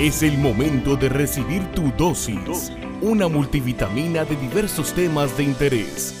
Es el momento de recibir tu dosis, una multivitamina de diversos temas de interés.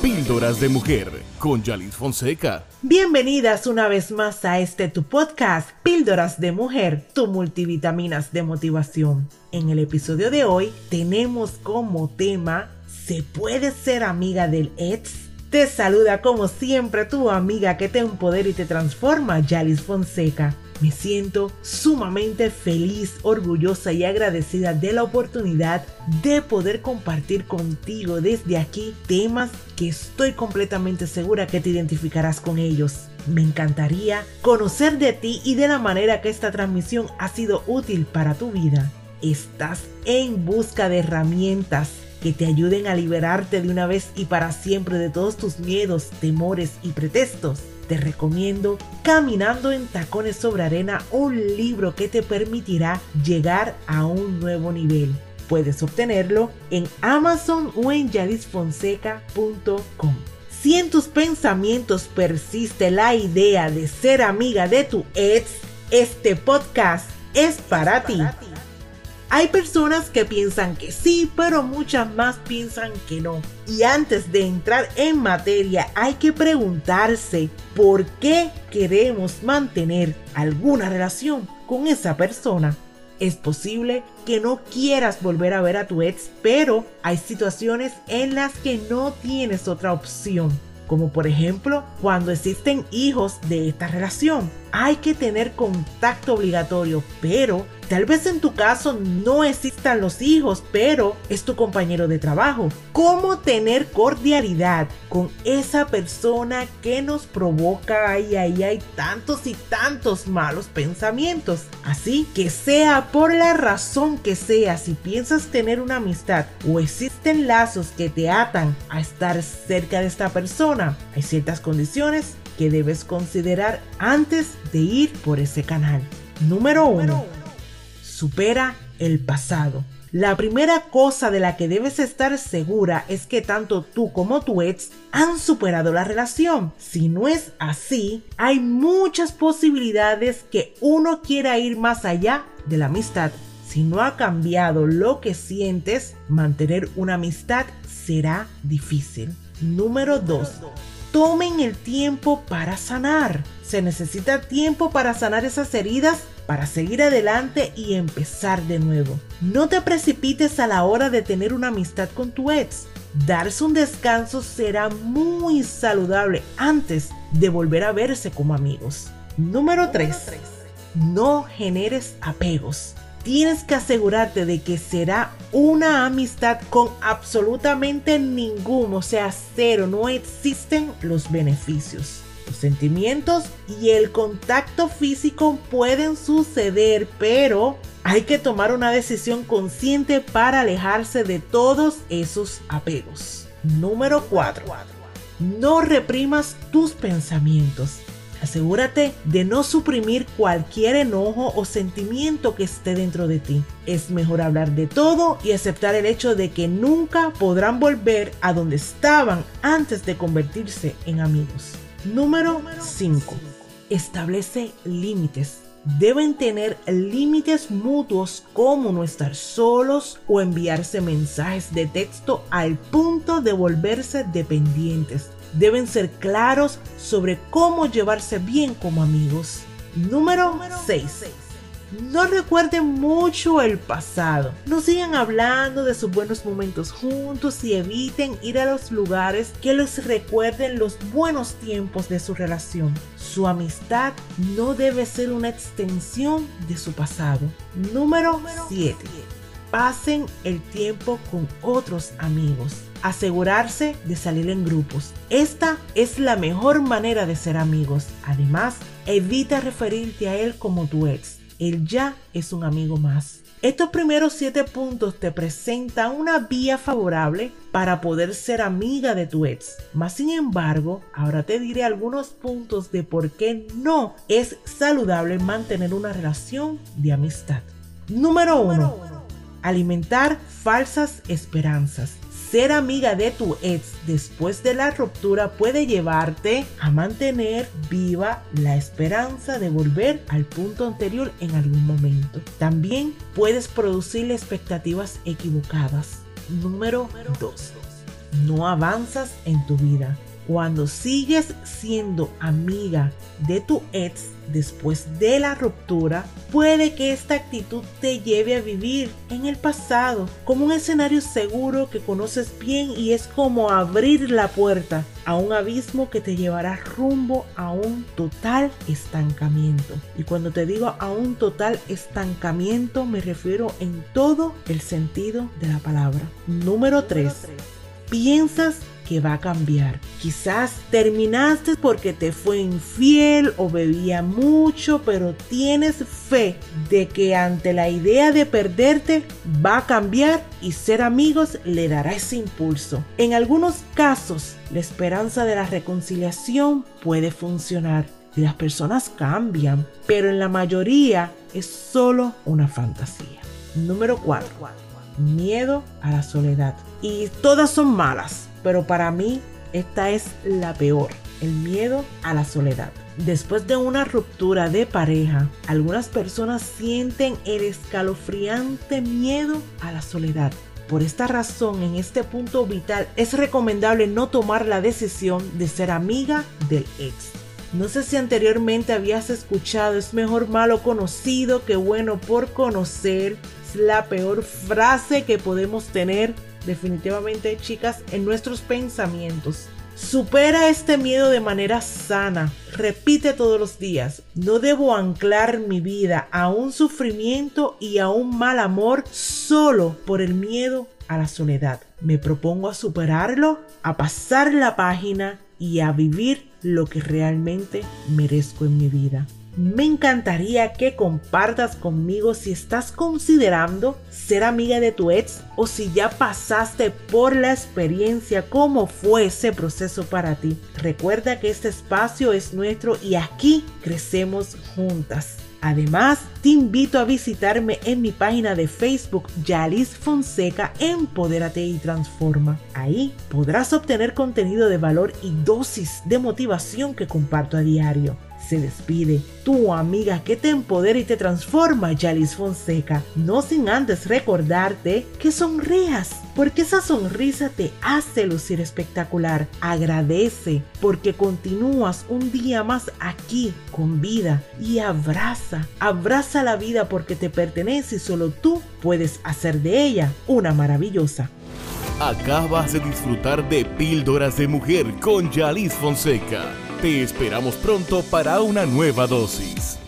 Píldoras de Mujer con Yalis Fonseca. Bienvenidas una vez más a este tu podcast, Píldoras de Mujer, tu multivitaminas de motivación. En el episodio de hoy tenemos como tema ¿Se puede ser amiga del ex? Te saluda como siempre tu amiga que te empodera y te transforma, Yalis Fonseca. Me siento sumamente feliz, orgullosa y agradecida de la oportunidad de poder compartir contigo desde aquí temas que estoy completamente segura que te identificarás con ellos. Me encantaría conocer de ti y de la manera que esta transmisión ha sido útil para tu vida. Estás en busca de herramientas que te ayuden a liberarte de una vez y para siempre de todos tus miedos, temores y pretextos te recomiendo Caminando en Tacones sobre Arena, un libro que te permitirá llegar a un nuevo nivel. Puedes obtenerlo en Amazon o en yadisfonseca.com. Si en tus pensamientos persiste la idea de ser amiga de tu ex, este podcast es para, ti. Hay personas que piensan que sí, pero muchas más piensan que no. Y antes de entrar en materia hay que preguntarse por qué queremos mantener alguna relación con esa persona. Es posible que no quieras volver a ver a tu ex, pero hay situaciones en las que no tienes otra opción como por ejemplo cuando existen hijos de esta relación. Hay que tener contacto obligatorio, pero Tal vez en tu caso no existan los hijos, pero es tu compañero de trabajo. ¿Cómo tener cordialidad con esa persona que nos provoca ahí, ahí hay tantos y tantos malos pensamientos? Así que sea por la razón que sea, si piensas tener una amistad o existen lazos que te atan a estar cerca de esta persona, hay ciertas condiciones que debes considerar antes de ir por ese canal. Número 1 supera el pasado. La primera cosa de la que debes estar segura es que tanto tú como tu ex han superado la relación. Si no es así, hay muchas posibilidades que uno quiera ir más allá de la amistad. Si no ha cambiado lo que sientes, mantener una amistad será difícil. Número 2. Tomen el tiempo para sanar. Se necesita tiempo para sanar esas heridas para seguir adelante y empezar de nuevo. No te precipites a la hora de tener una amistad con tu ex. Darse un descanso será muy saludable antes de volver a verse como amigos. Número 3. No generes apegos. Tienes que asegurarte de que será una amistad con absolutamente ningún, o sea, cero, no existen los beneficios sentimientos y el contacto físico pueden suceder, pero hay que tomar una decisión consciente para alejarse de todos esos apegos. Número 4. No reprimas tus pensamientos. Asegúrate de no suprimir cualquier enojo o sentimiento que esté dentro de ti. Es mejor hablar de todo y aceptar el hecho de que nunca podrán volver a donde estaban antes de convertirse en amigos. Número 5. Establece límites. Deben tener límites mutuos como no estar solos o enviarse mensajes de texto al punto de volverse dependientes. Deben ser claros sobre cómo llevarse bien como amigos. Número 6 no recuerden mucho el pasado. No sigan hablando de sus buenos momentos juntos y eviten ir a los lugares que les recuerden los buenos tiempos de su relación. Su amistad no debe ser una extensión de su pasado. Número 7. Pasen el tiempo con otros amigos asegurarse de salir en grupos. Esta es la mejor manera de ser amigos. Además, evita referirte a él como tu ex él ya es un amigo más. Estos primeros siete puntos te presentan una vía favorable para poder ser amiga de tu ex. Más sin embargo, ahora te diré algunos puntos de por qué no es saludable mantener una relación de amistad. Número 1. Alimentar falsas esperanzas. ser amiga de tu ex después de la ruptura puede llevarte a mantener viva la esperanza de volver al punto anterior en algún momento. También puedes producirle expectativas equivocadas. Número 2. No avanzas en tu vida. Cuando sigues siendo amiga de tu ex después de la ruptura, puede que esta actitud te lleve a vivir en el pasado como un escenario seguro que conoces bien y es como abrir la puerta a un abismo que te llevará rumbo a un total estancamiento. Y cuando te digo a un total estancamiento me refiero en todo el sentido de la palabra. Número 3. Piensas que va a cambiar. Quizás terminaste porque te fue infiel o bebía mucho, pero tienes fe de que ante la idea de perderte va a cambiar y ser amigos le dará ese impulso. En algunos casos, la esperanza de la reconciliación puede funcionar y las personas cambian, pero en la mayoría es solo una fantasía. Número 4. Miedo a la soledad. Y todas son malas pero para mí esta es la peor, el miedo a la soledad. Después de una ruptura de pareja, algunas personas sienten el escalofriante miedo a la soledad. Por esta razón, en este punto vital es recomendable no tomar la decisión de ser amiga del ex. No sé si anteriormente habías escuchado, es mejor malo conocido que bueno por conocer. Es la peor frase que podemos tener definitivamente, chicas, en nuestros pensamientos. Supera este miedo de manera sana. Repite todos los días. No debo anclar mi vida a un sufrimiento y a un mal amor solo por el miedo a la soledad. Me propongo a superarlo, a pasar la página y a vivir lo que realmente merezco en mi vida. Me encantaría que compartas conmigo si estás considerando ser amiga de tu ex o si ya pasaste por la experiencia, cómo fue ese proceso para ti. Recuerda que este espacio es nuestro y aquí crecemos juntas. Además, te invito a visitarme en mi página de Facebook Yalis Fonseca Empodérate y Transforma. Ahí podrás obtener contenido de valor y dosis de motivación que comparto a diario se despide tu amiga que te empodera y te transforma, Yalis Fonseca. No sin antes recordarte que sonrías, porque esa sonrisa te hace lucir espectacular. Agradece porque continúas un día más aquí con vida y abraza, abraza la vida porque te pertenece y solo tú puedes hacer de ella una maravillosa. Acabas de disfrutar de Píldoras de Mujer con Yalis Fonseca. Te esperamos pronto para una nueva dosis.